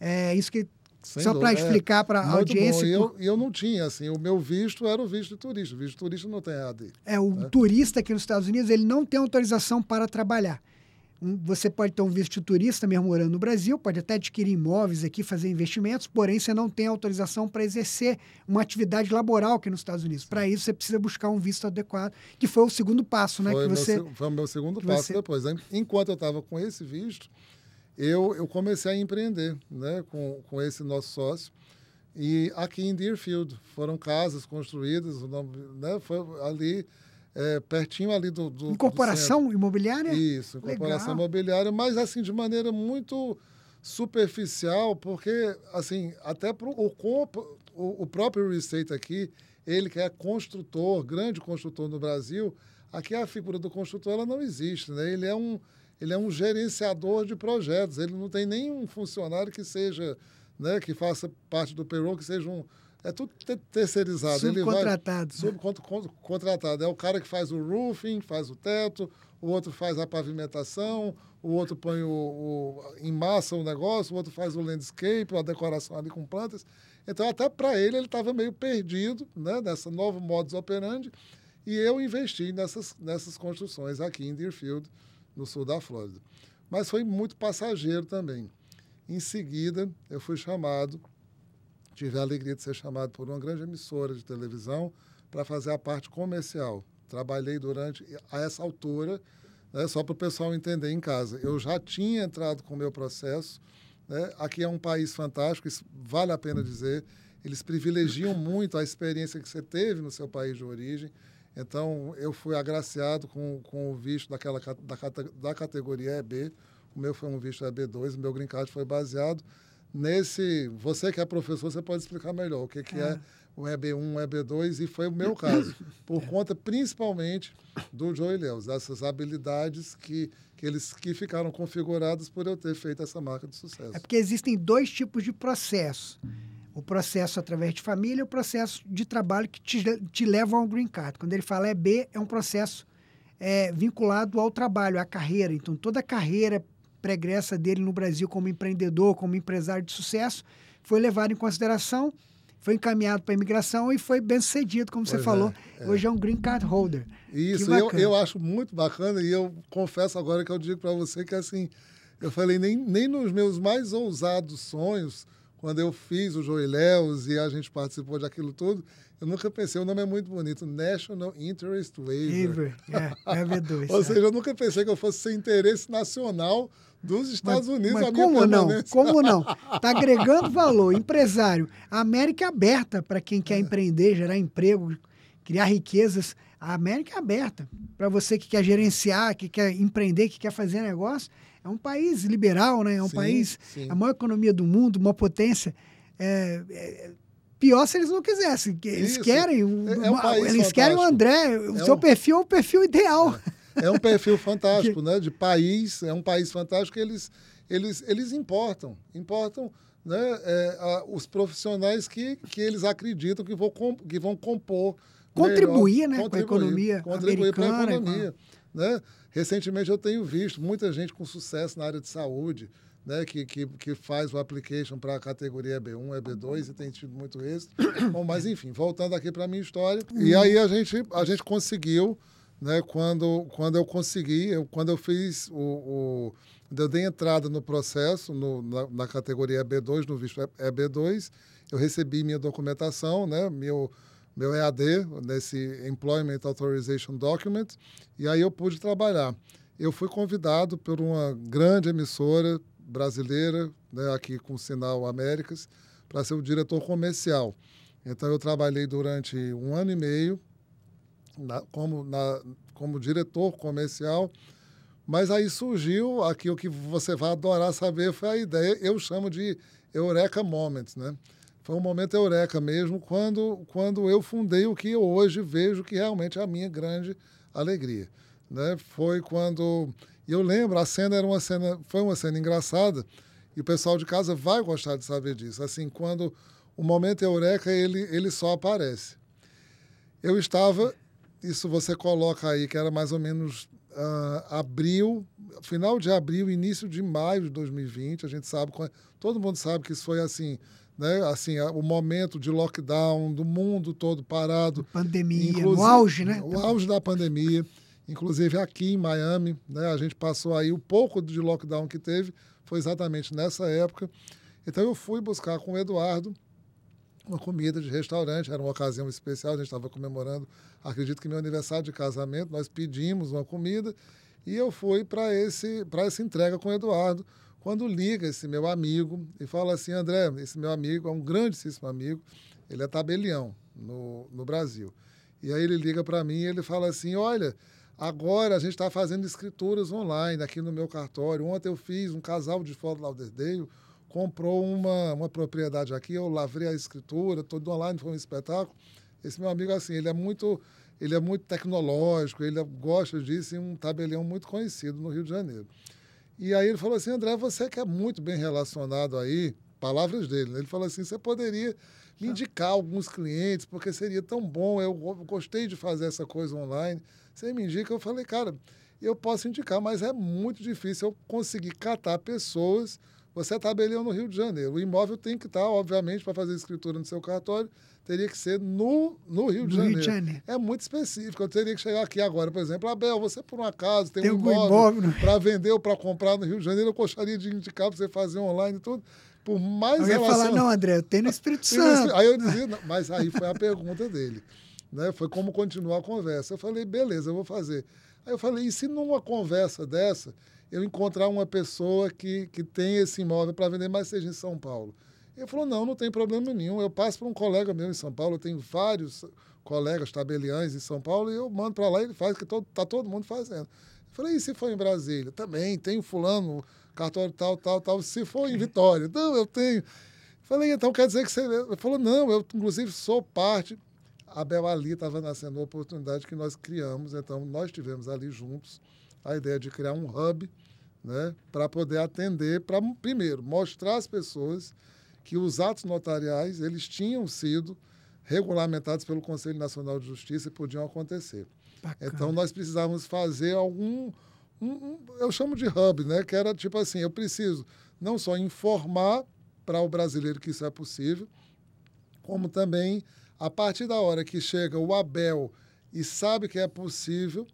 É isso que. Sem só para é. explicar para a audiência. bom. Eu, eu não tinha, assim, o meu visto era o visto de turista. O visto de turista não tem AD. É, o turista aqui nos Estados Unidos, ele não tem autorização para trabalhar. Você pode ter um visto de turista mesmo morando no Brasil, pode até adquirir imóveis aqui, fazer investimentos, porém você não tem autorização para exercer uma atividade laboral aqui nos Estados Unidos. Para isso, você precisa buscar um visto adequado, que foi o segundo passo, né? Foi, Que meu você... se- foi o meu segundo passo você- depois. né? Enquanto eu estava com esse visto, eu, eu comecei a empreender né, com, com esse nosso sócio. E aqui em Deerfield foram casas construídas, né, foi ali, é, pertinho ali do. do do Incorporação imobiliária? centro. Isso, incorporação Legal. imobiliária, mas assim, de maneira muito superficial, porque assim, até pro, o, o, o próprio real estate aqui, ele que é construtor, grande construtor no Brasil, aqui a figura do construtor ela não existe, né? Ele é um ele é um gerenciador de projetos, ele não tem nenhum funcionário que seja, né, que faça parte do payroll, que seja um é tudo te- terceirizado. Ele vai, Subcontratado. subcontratado. É o cara que faz o roofing, faz o teto, o outro faz a pavimentação, o outro põe o, o em massa o negócio, o outro faz o landscape, a decoração ali com plantas. Então, até para ele, ele estava meio perdido né, nessa novo modus operandi. E eu investi nessas, nessas construções aqui em Deerfield, no sul da Flórida. Mas foi muito passageiro também. Em seguida, eu fui chamado tive a alegria de ser chamado por uma grande emissora de televisão para fazer a parte comercial. Trabalhei durante, a essa altura, né, só para o pessoal entender em casa, eu já tinha entrado com o meu processo. Né, aqui é um país fantástico, isso vale a pena dizer. Eles privilegiam muito a experiência que você teve no seu país de origem. Então, eu fui agraciado com, com o visto daquela, da, da categoria EB. O meu foi um visto EB2, o meu green card foi baseado nesse. Você que é professor, você pode explicar melhor o que, que é, o EB1, o EB2, e foi o meu caso, por conta principalmente do Joey Leos, dessas habilidades que, que eles que ficaram configuradas por eu ter feito essa marca de sucesso. É porque existem dois tipos de processo. O processo através de família e o processo de trabalho que te, te levam ao green card. Quando ele fala EB, é um processo é, vinculado ao trabalho, à carreira. Então, toda a carreira pregressa dele no Brasil como empreendedor, como empresário de sucesso, foi levado em consideração, foi encaminhado para a imigração e foi bem sucedido, como você Pois é, falou. é. Hoje é um green card holder. Isso, eu, eu acho muito bacana e eu confesso agora que eu digo para você que assim, eu falei, nem, nem nos meus mais ousados sonhos, quando eu fiz o Joiléus e a gente participou daquilo tudo, eu nunca pensei, o nome é muito bonito, National Interest Waiver. Waiver, é, é V2. Ou é. seja, eu nunca pensei que eu fosse ser interesse nacional dos Estados Unidos Mas a minha como não? Como não? Está agregando valor. Empresário, a América é aberta para quem quer empreender, gerar emprego, criar riquezas A América é aberta para você que quer gerenciar, que quer empreender, que quer fazer negócio. É um país liberal, né? É um Sim, país, sim. a maior economia do mundo, uma potência. É, é, pior se eles não quisessem. Eles Isso. querem, É- é um uma- eles querem o fantástico. André. O É seu um- perfil é o perfil ideal. É um perfil fantástico, né? De país, é um país fantástico eles, eles, eles importam, importam né? é, a- os profissionais que, que eles acreditam que vão, com- que vão compor. Contribuir, melhor, né, com a economia Contribuir para a economia. Né? Recentemente eu tenho visto muita gente com sucesso na área de saúde, né, que, que, que faz o application para a categoria EB1, EB2 e tem tido muito êxito. Bom, mas enfim, voltando aqui para a minha história. E aí a gente, a gente conseguiu, né, quando, quando eu consegui, eu, quando eu fiz o, o eu dei entrada no processo, no, na, na categoria EB2, no visto EB2, eu recebi minha documentação, né, meu, meu EAD, nesse Employment Authorization Document, e aí eu pude trabalhar. Eu fui convidado por uma grande emissora brasileira, né, aqui com o Sinal Américas, para ser o diretor comercial. Então, eu trabalhei durante um ano e meio na- como, na- como diretor comercial, mas aí surgiu aqui o que você vai adorar saber foi a ideia, eu chamo de Eureka Moment, né? Foi um momento eureka mesmo quando, quando eu fundei o que eu hoje vejo que realmente é a minha grande alegria. Né? Foi quando. Eu lembro, a cena era uma cena, foi uma cena engraçada, e o pessoal de casa vai gostar de saber disso. Assim, quando o momento eureka, ele, ele só aparece. Eu estava, isso você coloca aí, que era mais ou menos ah, abril, final de abril, início de maio de 2020. A gente sabe, todo mundo sabe que isso foi assim, né? Assim, a- o momento de lockdown do mundo todo parado. Pandemia, Inclusive- auge, né? O auge da pandemia. Inclusive aqui em Miami, né? A gente passou aí o pouco de lockdown que teve, foi exatamente nessa época. Então eu fui buscar com o Eduardo uma comida de restaurante, era uma ocasião especial, a gente estava comemorando, acredito que meu aniversário de casamento, nós pedimos uma comida e eu fui para esse para essa entrega com o Eduardo, quando liga esse meu amigo e fala assim, André, esse meu amigo é um grandíssimo amigo, ele é tabelião no, no Brasil. E aí ele liga para mim e ele fala assim, olha, agora a gente está fazendo escrituras online aqui no meu cartório. Ontem eu fiz um casal de Fort Lauderdale, comprou uma, uma propriedade aqui, eu lavrei a escritura, todo online, foi um espetáculo. Esse meu amigo, assim, ele é muito, ele é muito tecnológico, ele gosta disso e um tabelião muito conhecido no Rio de Janeiro. E aí ele falou assim, André, você que é muito bem relacionado aí, palavras dele, né? ele falou assim, você poderia me indicar alguns clientes, porque seria tão bom, eu go- gostei de fazer essa coisa online, você me indica? Eu falei, cara, eu posso indicar, mas é muito difícil eu conseguir catar pessoas, você é tabelião no Rio de Janeiro, o imóvel tem que estar, obviamente, para fazer escritura no seu cartório, teria que ser no, no Rio de No Rio Janeiro. de Janeiro. É muito específico, eu teria que chegar aqui agora, por exemplo, Abel, você por um acaso tem, Tem um imóvel, imóvel, né? para vender ou para comprar no Rio de Janeiro, eu gostaria de indicar para você fazer online e tudo. Por mais Eu ia falar, não, André, eu tenho no Espírito Santo. Aí eu dizia, não, mas aí foi a pergunta dele. Né? Foi como continuar a conversa. Eu falei, beleza, eu vou fazer. Aí eu falei, e se numa conversa dessa eu encontrar uma pessoa que, que tem esse imóvel para vender, mas seja em São Paulo? Ele falou, não, não tem problema nenhum. Eu passo para um colega meu em São Paulo, eu tenho vários colegas tabeliães em São Paulo, e eu mando para lá e ele faz, que todo, tá todo mundo fazendo. Eu falei, e se for em Brasília? Também, tem fulano, cartório tal, tal, tal. Se for em Vitória? Não, eu tenho. Falei, então quer dizer que você. Ele falou, não, eu inclusive sou parte. A Bel ali estava nascendo a oportunidade que nós criamos, então nós tivemos ali juntos a ideia de criar um hub, né, para poder atender, para primeiro mostrar às pessoas que os atos notariais eles tinham sido regulamentados pelo Conselho Nacional de Justiça e podiam acontecer. Bacana. Então nós precisávamos fazer algum, um- um- eu chamo de hub, né? Que era tipo assim, eu preciso não só informar para o brasileiro que isso é possível, como também a partir da hora que chega o Abel e sabe que é possível,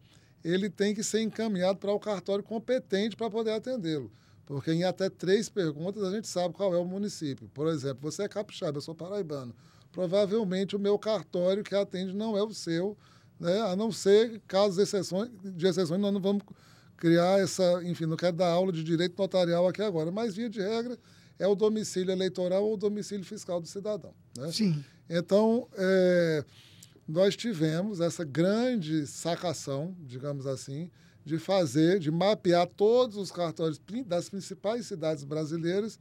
ele tem que ser encaminhado para o cartório competente para poder atendê-lo. Porque em até três perguntas a gente sabe qual é o município. Por exemplo, você é capixaba, eu sou paraibano. Provavelmente o meu cartório que atende não é o seu, né? a não ser casos de exceções, de exceções, nós não vamos criar essa, enfim, não quero dar aula de direito notarial aqui agora, mas via de regra é o domicílio eleitoral ou o domicílio fiscal do cidadão. Né? Sim. Então, é, nós tivemos essa grande sacação, digamos assim, de fazer, de mapear todos os cartórios das principais cidades brasileiras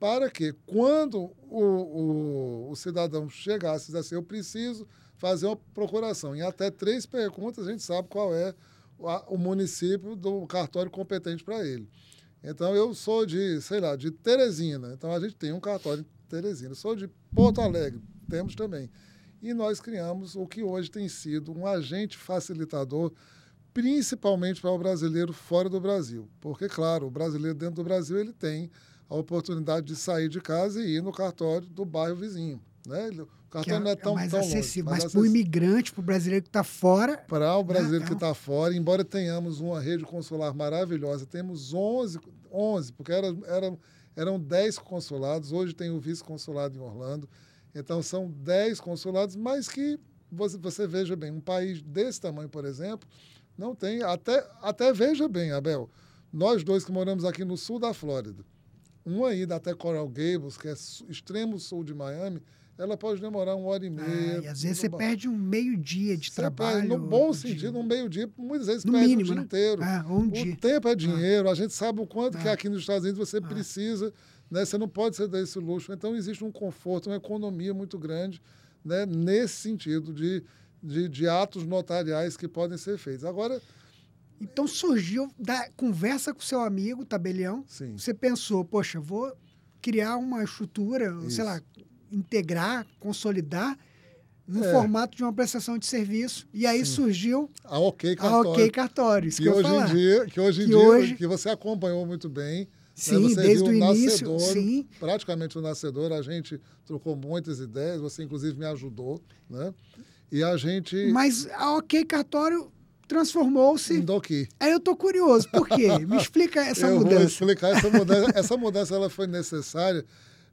para que, quando o, o, o cidadão chegasse e dissesse, eu preciso fazer uma procuração, em até três perguntas a gente sabe qual é o, município do cartório competente para ele. Então, eu sou de, sei lá, de Teresina. Então, a gente tem um cartório em Teresina. Sou de Porto Alegre, temos também. E nós criamos o que hoje tem sido um agente facilitador principalmente para o brasileiro fora do Brasil. Porque, claro, o brasileiro dentro do Brasil ele tem a oportunidade de sair de casa e ir no cartório do bairro vizinho. Né? O cartório é, não é tão, é mais tão acessível. longe. Mas para o imigrante, para o brasileiro que está fora. Para o brasileiro é, que está fora, embora tenhamos uma rede consular maravilhosa, temos 11, 11 porque era, era, eram 10 consulados, hoje tem o vice-consulado em Orlando. Então, são 10 consulados, mas que você, você veja bem, um país desse tamanho, por exemplo, não tem. Até, até veja bem, Abel, nós dois que moramos aqui no sul da Flórida, uma ida até Coral Gables, que é extremo sul de Miami, ela pode demorar uma hora e meia. Ah, e às vezes você perde um meio dia de você trabalho. Perde, no bom de... sentido, um meio dia, muitas vezes no perde mínimo, o dia né? inteiro. Ah, um o dia. tempo é dinheiro, ah. a gente sabe o quanto ah. que aqui nos Estados Unidos você precisa, né? Você não pode ser desse luxo. Então existe um conforto, uma economia muito grande, né? Nesse sentido de, de, de atos notariais que podem ser feitos. Agora então surgiu da conversa com seu amigo, tabelião. Sim. Você pensou, poxa, vou criar uma estrutura, Isso. sei lá, integrar, consolidar no É. formato de uma prestação de serviço. E aí Sim. surgiu a OK a Cartório. OK Cartório. Que que hoje em dia, que hoje em Que dia, hoje- que você acompanhou muito bem. Né? Sim, Você desde o início, nascedouro, sim. praticamente o nascedor, a gente trocou muitas ideias, você inclusive me ajudou, né? E a gente Mas a OK Cartório transformou-se. indo aqui. Aí eu tô curioso, por quê? Me explica essa Eu vou mudança. explicar essa mudança. essa mudança ela foi necessária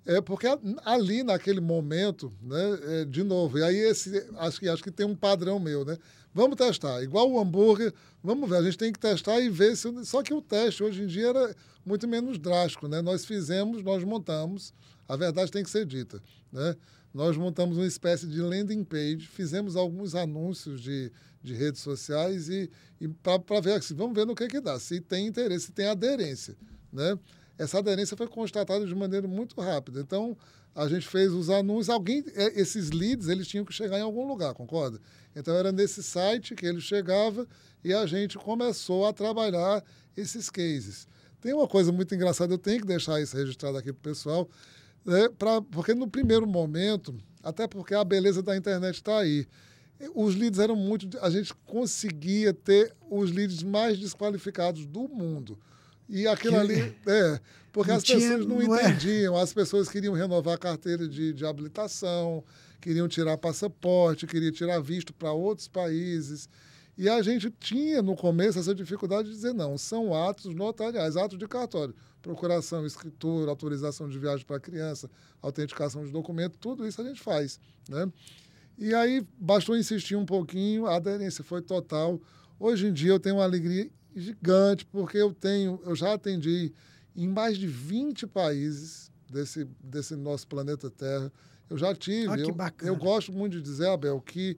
é porque ali naquele momento, né, é, de novo, e aí esse acho que acho que tem um padrão meu, né? Vamos testar, igual o hambúrguer, vamos ver, a gente tem que testar e ver se só que o teste hoje em dia era muito menos drástico, né? Nós fizemos, nós montamos, a verdade tem que ser dita, né? Nós montamos uma espécie de landing page, fizemos alguns anúncios de, de redes sociais e, e para ver, assim, vamos ver no que, que dá, se tem interesse, se tem aderência. Né? Essa aderência foi constatada de maneira muito rápida. Então, a gente fez os anúncios, alguém, é, esses leads, eles tinham que chegar em algum lugar, concorda? Então, era nesse site que ele chegava e a gente começou a trabalhar esses cases. Tem uma coisa muito engraçada, eu tenho que deixar isso registrado aqui para o pessoal, né, pra, porque no primeiro momento, até porque a beleza da internet está aí, os leads eram muito. A gente conseguia ter os leads mais desqualificados do mundo. E aquilo Que- ali. É, porque Não as tinha- pessoas não, não é? entendiam, as pessoas queriam renovar a carteira de, de habilitação, queriam tirar passaporte, queriam tirar visto para outros países. E a gente tinha no começo essa dificuldade de dizer não, são atos notariais, atos de cartório, procuração, escritura, autorização de viagem para criança, autenticação de documento, tudo isso a gente faz, né? E aí bastou insistir um pouquinho, a aderência foi total. Hoje em dia eu tenho uma alegria gigante porque eu tenho, eu já atendi em mais de 20 países desse desse nosso planeta Terra. Eu já tive, que eu, eu gosto muito de dizer, Abel, que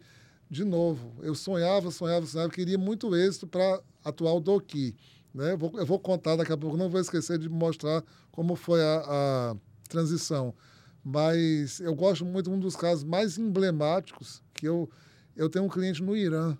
de novo, eu sonhava, sonhava, sonhava, queria muito êxito para atuar o Doki. Né? Eu, vou, eu vou contar daqui a pouco, não vou esquecer de mostrar como foi a, a transição. Mas eu gosto muito, um dos casos mais emblemáticos, que eu, eu tenho um cliente no Irã.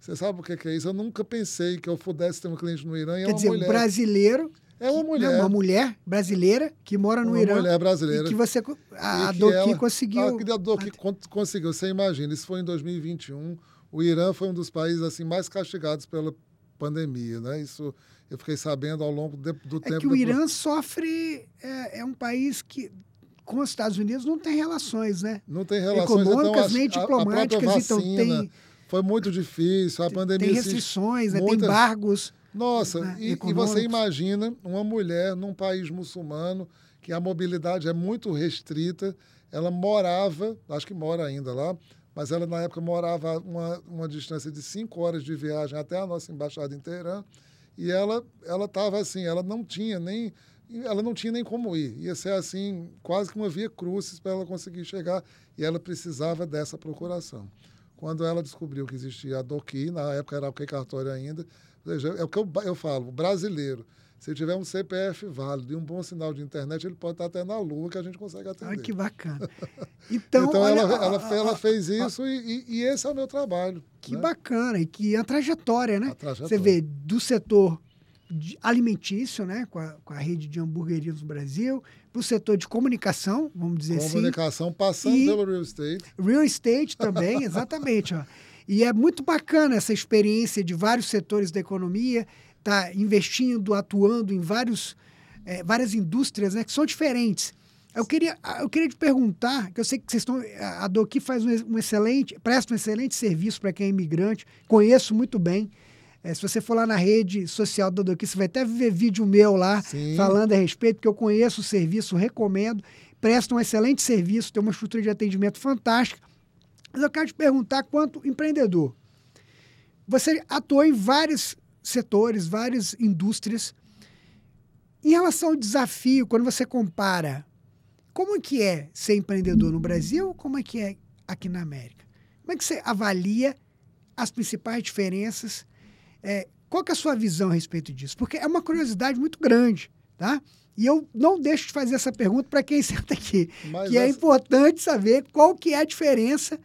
Você sabe o que é isso? Eu nunca pensei que eu pudesse ter um cliente no Irã e é Quer uma dizer, um mulher. brasileiro. É uma mulher. não, uma mulher brasileira que mora no uma Irã. mulher brasileira. E que você. A, a que Doki conseguiu. A Doki con- conseguiu. Você imagina, isso foi em 2021. O Irã foi um dos países assim mais castigados pela pandemia, né? Isso eu fiquei sabendo ao longo de- do É tempo. que o depois- Irã sofre. É, é um país que. Com os Estados Unidos não tem relações, né? não tem relações econômicas então, nem a- a, diplomáticas, própria então vacina tem- foi muito difícil. A pandemia Tem restrições, né? tem muitas- embargos. Nossa, né, e, e você imagina uma mulher num país muçulmano que a mobilidade é muito restrita. Ela morava, acho que mora ainda lá, mas ela na época morava a uma, uma distância de cinco horas de viagem até a nossa embaixada em Teherã. E ela ela estava assim, ela não tinha nem ela não tinha nem como ir. Ia ser assim, quase que uma via crucis para ela conseguir chegar e ela precisava dessa procuração. Quando ela descobriu que existia a DOCI, na época era o que cartório ainda, seja, é o que eu, eu falo, brasileiro, se tiver um CPF válido e um bom sinal de internet, ele pode estar até na lua que a gente consegue atender. Ai, que bacana. Então, então olha, ela, ela, ó, ela ó, fez isso e, e- e esse é o meu trabalho. Que né? bacana. E que a trajetória, né? A trajetória. Você vê do setor alimentício, né? Com a, com a rede de hamburguerias no Brasil, para o setor de comunicação, vamos dizer assim. Comunicação passando E- pelo real estate. Real estate também, exatamente. Ó. E é muito bacana essa experiência de vários setores da economia, tá investindo, atuando em vários, eh, várias indústrias né, que são diferentes. Eu queria, eu queria te perguntar, que eu sei que vocês estão. A Doqui faz um, um excelente, presta um excelente serviço para quem é imigrante, conheço muito bem. Eh, se você for lá na rede social da Doqui, você vai até ver vídeo meu lá Sim. falando a respeito, porque eu conheço o serviço, recomendo. Presta um excelente serviço, tem uma estrutura de atendimento fantástica. Mas eu quero te perguntar, quanto empreendedor, você atuou em vários setores, várias indústrias. Em relação ao desafio, quando você compara, como é que é ser empreendedor no Brasil, como é que é aqui na América? Como é que você avalia as principais diferenças? É, qual que é a sua visão a respeito disso? Porque é uma curiosidade muito grande, tá? E eu não deixo de fazer essa pergunta para quem senta aqui Mas que é essa- importante saber qual que é a diferença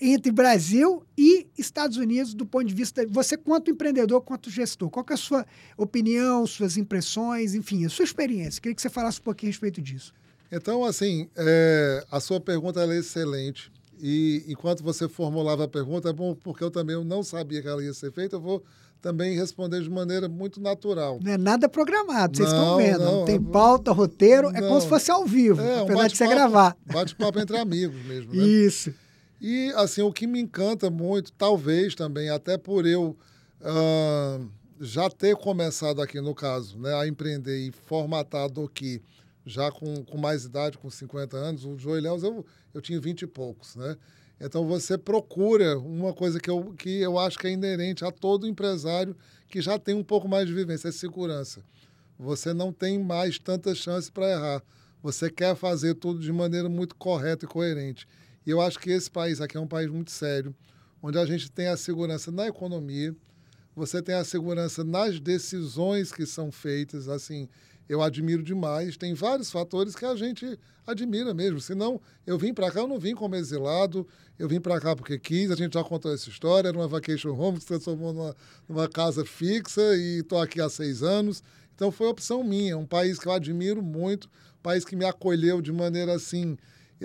entre Brasil e Estados Unidos do ponto de vista você quanto empreendedor, quanto gestor. Qual é a sua opinião, suas impressões, enfim, a sua experiência. Queria que você falasse um pouquinho a respeito disso. Então, assim, é, a sua pergunta é excelente. E enquanto você formulava a pergunta, é bom porque eu também não sabia que ela ia ser feita, eu vou também responder de maneira muito natural. Não é nada programado, vocês estão Não, vendo. Não, não, tem pauta, roteiro, é como Não. se fosse ao vivo, É, um apesar de você gravar. Bate-papo entre amigos mesmo, né? Isso. E, assim, o que me encanta muito, talvez também, até por eu ah, já ter começado aqui, no caso, né, a empreender e formatar a Doqui já com, com mais idade, com 50 anos, o Joey Léus, eu, eu tinha 20 e poucos, né? Então, você procura uma coisa que eu, que eu acho que é inerente a todo empresário que já tem um pouco mais de vivência, é segurança. Você não tem mais tantas chances para errar. Você quer fazer tudo de maneira muito correta e coerente. E eu acho que esse país aqui é um país muito sério, onde a gente tem a segurança na economia, você tem a segurança nas decisões que são feitas, assim, eu admiro demais. Tem vários fatores que a gente admira mesmo. Senão, eu vim para cá, eu não vim como exilado, eu vim para cá porque quis, a gente já contou essa história, era uma vacation home que se transformou numa, numa casa fixa e estou aqui há seis anos. Então, foi opção minha, um país que eu admiro muito, um país que me acolheu de maneira assim,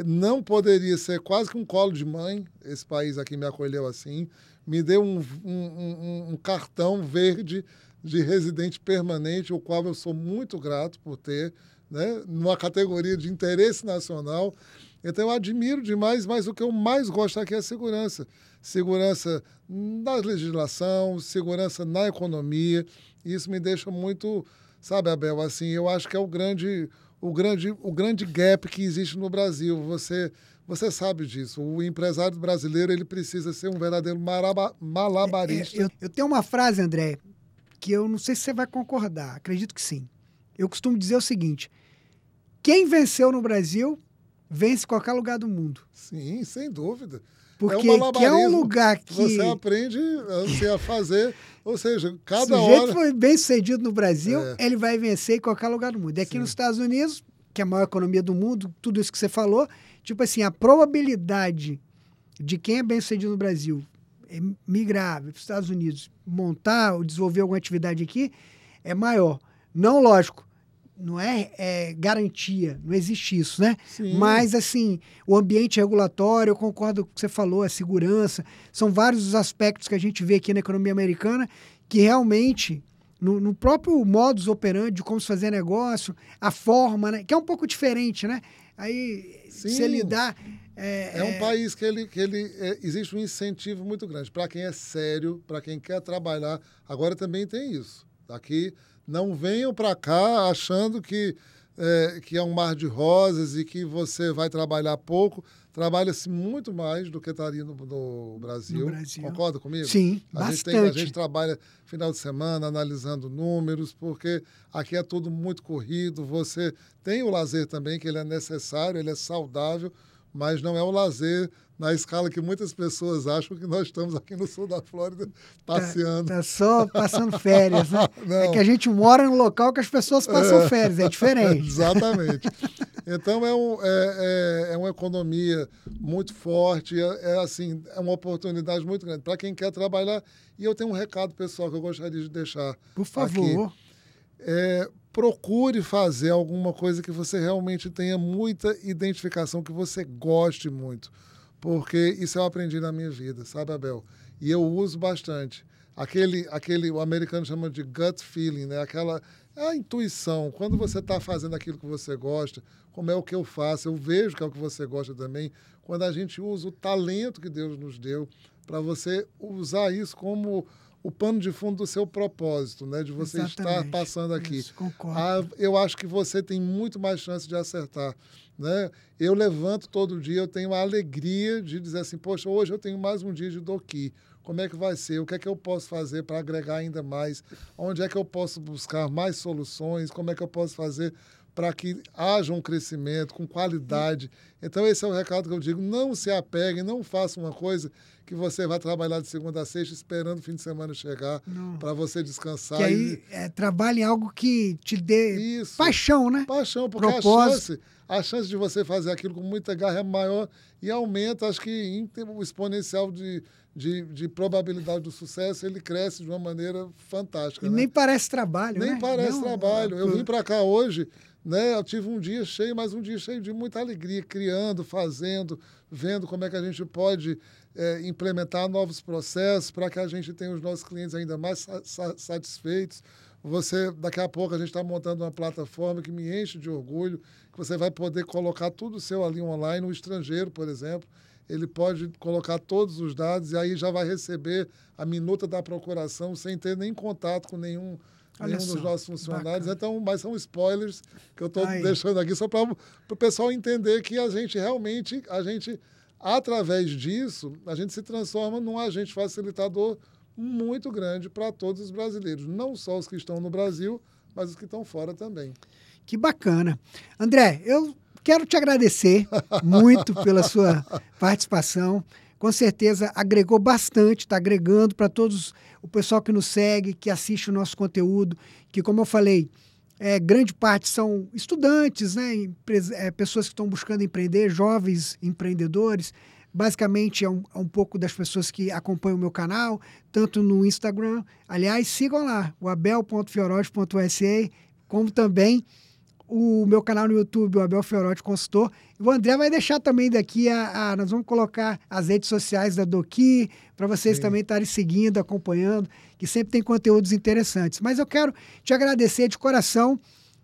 não poderia ser quase que um colo de mãe, esse país aqui me acolheu assim, me deu um, um, um, um cartão verde de residente permanente, o qual eu sou muito grato por ter, né, numa categoria de interesse nacional. Então, eu admiro demais, mas o que eu mais gosto aqui é a segurança. Segurança na legislação, segurança na economia. E isso me deixa muito, sabe, Abel, assim, eu acho que é o grande, o grande, o grande gap que existe no Brasil. Você, você sabe disso. O empresário brasileiro ele precisa ser um verdadeiro malabarista. É, eu, eu tenho uma frase, André, que eu não sei se você vai concordar, acredito que sim. Eu costumo dizer o seguinte: quem venceu no Brasil vence em qualquer lugar do mundo. Sim, sem dúvida. Porque é um que é um lugar que Você aprende assim, a fazer, ou seja, o cada sujeito hora. foi bem sucedido no Brasil, É. ele vai vencer em qualquer lugar do mundo. E aqui Sim. nos Estados Unidos, que é a maior economia do mundo, tudo isso que você falou, tipo assim, a probabilidade de quem é bem sucedido no Brasil migrar para os Estados Unidos, montar ou desenvolver alguma atividade aqui, é maior. Não, lógico, não é, é garantia, não existe isso, né? Sim. Mas, assim, o ambiente regulatório, eu concordo com o que você falou, a segurança, são vários os aspectos que a gente vê aqui na economia americana que realmente, no, no próprio modus operandi de como se fazer negócio, a forma, né? Que é um pouco diferente, né? Aí, Sim. você lidar... É, É um país que ele, que ele é, existe um incentivo muito grande para quem é sério, para quem quer trabalhar. Agora também tem isso. Aqui não venham para cá achando que é, que é um mar de rosas e que você vai trabalhar pouco. Trabalha-se muito mais do que estaria no, no Brasil. No Brasil. Concorda comigo? Sim, A gente, bastante. tem, a gente trabalha final de semana analisando números, porque aqui é tudo muito corrido. Você tem o lazer também, que ele é necessário, ele é saudável, mas não é o lazer na escala que muitas pessoas acham que nós estamos aqui no sul da Flórida passeando. Tá, tá só passando férias, né? é que a gente mora no local que as pessoas passam é, férias, é diferente. Exatamente. Então é, um, é, é, é, uma economia muito forte, é, é, assim, é uma oportunidade muito grande para quem quer trabalhar. E eu tenho um recado pessoal que eu gostaria de deixar. Por favor. Aqui. É, procure fazer alguma coisa que você realmente tenha muita identificação, que você goste muito porque isso eu aprendi na minha vida, sabe, Abel? E eu uso bastante. Aquele, aquele o americano chama de gut feeling, né? Aquela é a intuição. Quando você está fazendo aquilo que você gosta, como é o que eu faço, eu vejo que é o que você gosta também. Quando a gente usa o talento que Deus nos deu para você usar isso como o pano de fundo do seu propósito, né? De você Exatamente. estar passando aqui. Isso, concordo. Ah, eu acho que você tem muito mais chance de acertar. Né? Eu levanto todo dia, eu tenho a alegria de dizer assim, poxa, hoje eu tenho mais um dia de doqui. Como é que vai ser? O que é que eu posso fazer para agregar ainda mais? Onde é que eu posso buscar mais soluções? Como é que eu posso fazer para que haja um crescimento com qualidade? Então, esse é o recado que eu digo. Não se apegue, não faça uma coisa que você vai trabalhar de segunda a sexta esperando o fim de semana chegar para você descansar. Que aí é, trabalhe em algo que te dê Isso. paixão, né? Paixão, porque Propósito. a chance, a chance de você fazer aquilo com muita garra é maior e aumenta, acho que o exponencial de, de, de, probabilidade do sucesso, ele cresce de uma maneira fantástica. E né? nem parece trabalho, Nem né? parece não, trabalho. Eu vim para cá hoje, né? Eu tive um dia cheio, mas um dia cheio de muita alegria, criando, fazendo, vendo como é que a gente pode é, implementar novos processos para que a gente tenha os nossos clientes ainda mais sa satisfeitos. Você, daqui a pouco, a gente está montando uma plataforma que me enche de orgulho, que você vai poder colocar tudo seu ali online, um estrangeiro, por exemplo, ele pode colocar todos os dados e aí já vai receber a minuta da procuração sem ter nem contato com nenhum nenhum dos nossos funcionários. Bacana. Então, mas são spoilers que eu estou deixando aqui só para o pessoal entender que a gente realmente, a gente Através disso, a gente se transforma num agente facilitador muito grande para todos os brasileiros, não só os que estão no Brasil, mas os que estão fora também. Que bacana. André, eu quero te agradecer muito pela sua participação. Com certeza agregou bastante, está agregando para todos o pessoal que nos segue, que assiste o nosso conteúdo, que, como eu falei, é, grande parte são estudantes, né, é, pessoas que estão buscando empreender, jovens empreendedores. Basicamente, é um, é um, pouco das pessoas que acompanham o meu canal, tanto no Instagram. Aliás, sigam lá, o como também o meu canal no YouTube, o Abel Fiorotti Consultor. O André vai deixar também daqui a, a, Nós vamos colocar as redes sociais da Doki para vocês Sim. também estarem seguindo, acompanhando, que sempre tem conteúdos interessantes. Mas eu quero te agradecer de coração.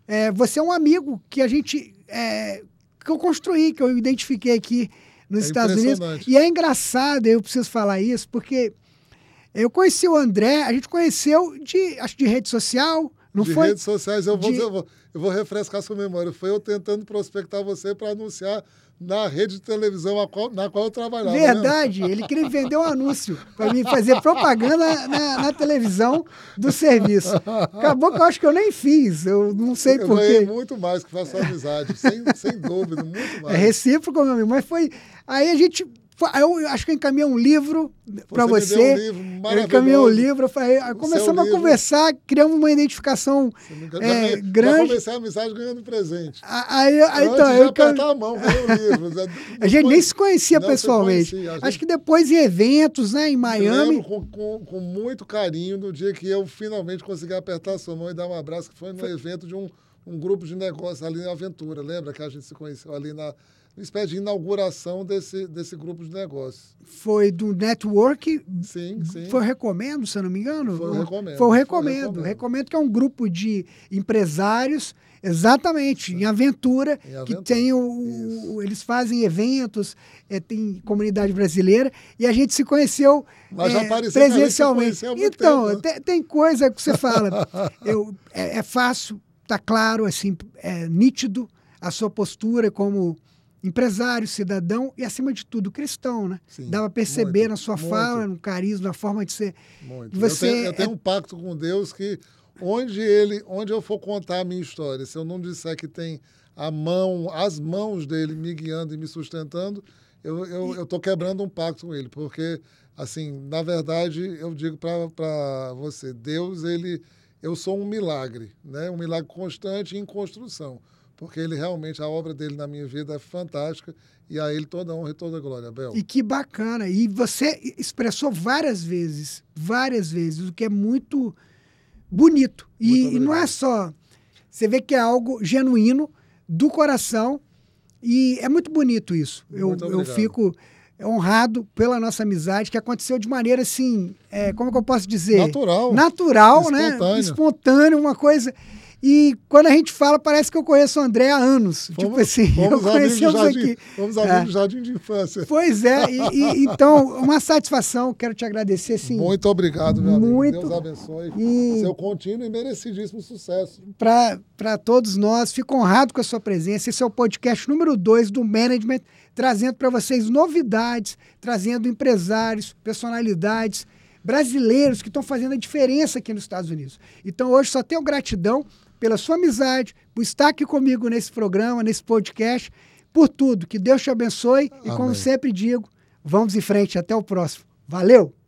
É, você é um amigo que a gente. É, que eu construí, que eu identifiquei aqui nos é Estados Unidos. E é engraçado, eu preciso falar isso, porque eu conheci o André, a gente conheceu de, acho, de rede social não de foi redes sociais, eu vou, de... eu, vou, eu vou refrescar sua memória. Foi eu tentando prospectar você para anunciar na rede de televisão qual, na qual eu trabalhava. Né? Verdade, né? ele queria vender um anúncio para mim fazer propaganda na, na, televisão do serviço. Acabou que eu acho que eu nem fiz, eu não sei eu porquê. Eu muito mais que faço amizade, sem, sem dúvida, muito é mais. É recíproco, meu amigo, mas foi... Aí a gente eu acho que eu encaminhei um livro para você. Um livro eu encaminhei um livro, falei, começamos a conversar, criamos uma identificação é, já, grande. Já comecei a amizade ganhando presente. Aí, aí então, eu apertar a mão, o livro. a gente nem se conhecia não pessoalmente. Conhecia, gente... Acho que depois em eventos, né, em Miami. Eu com, com, com, muito carinho no dia que eu finalmente consegui apertar a sua mão e dar um abraço, que foi no foi. evento de um, um grupo de negócios ali em Aventura. Lembra que a gente se conheceu ali na uma espécie de inauguração desse, desse grupo de negócios. Foi do network? Sim, sim. Foi o Recomendo, se eu não me engano? Foi o Recomendo. Foi o Recomendo. Foi o Recomendo. Recomendo que é um grupo de empresários, exatamente, em aventura, em aventura. que tem o, o, Eles fazem eventos, é, tem comunidade brasileira, e a gente se conheceu é, presencialmente. Então, tempo, né? tem, tem, coisa que você fala, eu, é, é fácil, tá claro, assim, é nítido a sua postura como empresário, cidadão e, acima de tudo, cristão, né? Sim, Dava a perceber muito, na sua muito. fala, no carisma, na forma de ser. Muito. Você, eu, tenho, eu tenho é... um pacto com Deus que onde ele, onde eu for contar a minha história, se eu não disser que tem a mão, as mãos dele me guiando e me sustentando, eu eu, eu tô quebrando um pacto com ele, porque assim, na verdade, eu digo para você, Deus ele eu sou um milagre, né? Um milagre constante em construção, porque ele realmente a obra dele na minha vida é fantástica e a ele toda a honra e toda a glória, Abel. E que bacana. E você expressou várias vezes, várias vezes, o que é muito bonito. E, e não é só. Você vê que é algo genuíno, do coração. E é muito bonito isso. Eu, eu fico honrado pela nossa amizade, que aconteceu de maneira assim, é, como é que eu posso dizer? Natural. Natural, né? Espontâneo. Espontâneo, uma coisa. E quando a gente fala, parece que eu conheço o André há anos. Tipo fomos, tipo assim, eu conhecemos jardim, aqui. Fomos amigos é. do jardim de infância. Pois é, e, e, então, uma satisfação, quero te agradecer, sim. Muito obrigado, meu muito, amigo. Deus abençoe. E seu contínuo e merecidíssimo sucesso. Para todos nós, fico honrado com a sua presença. Esse é o podcast número 2 do Management, trazendo para vocês novidades, trazendo empresários, personalidades brasileiros que estão fazendo a diferença aqui nos Estados Unidos. Então, hoje só tenho gratidão pela sua amizade, por estar aqui comigo nesse programa, nesse podcast, por tudo. Que Deus te abençoe Amém. e, como sempre digo, vamos em frente. Até o próximo. Valeu!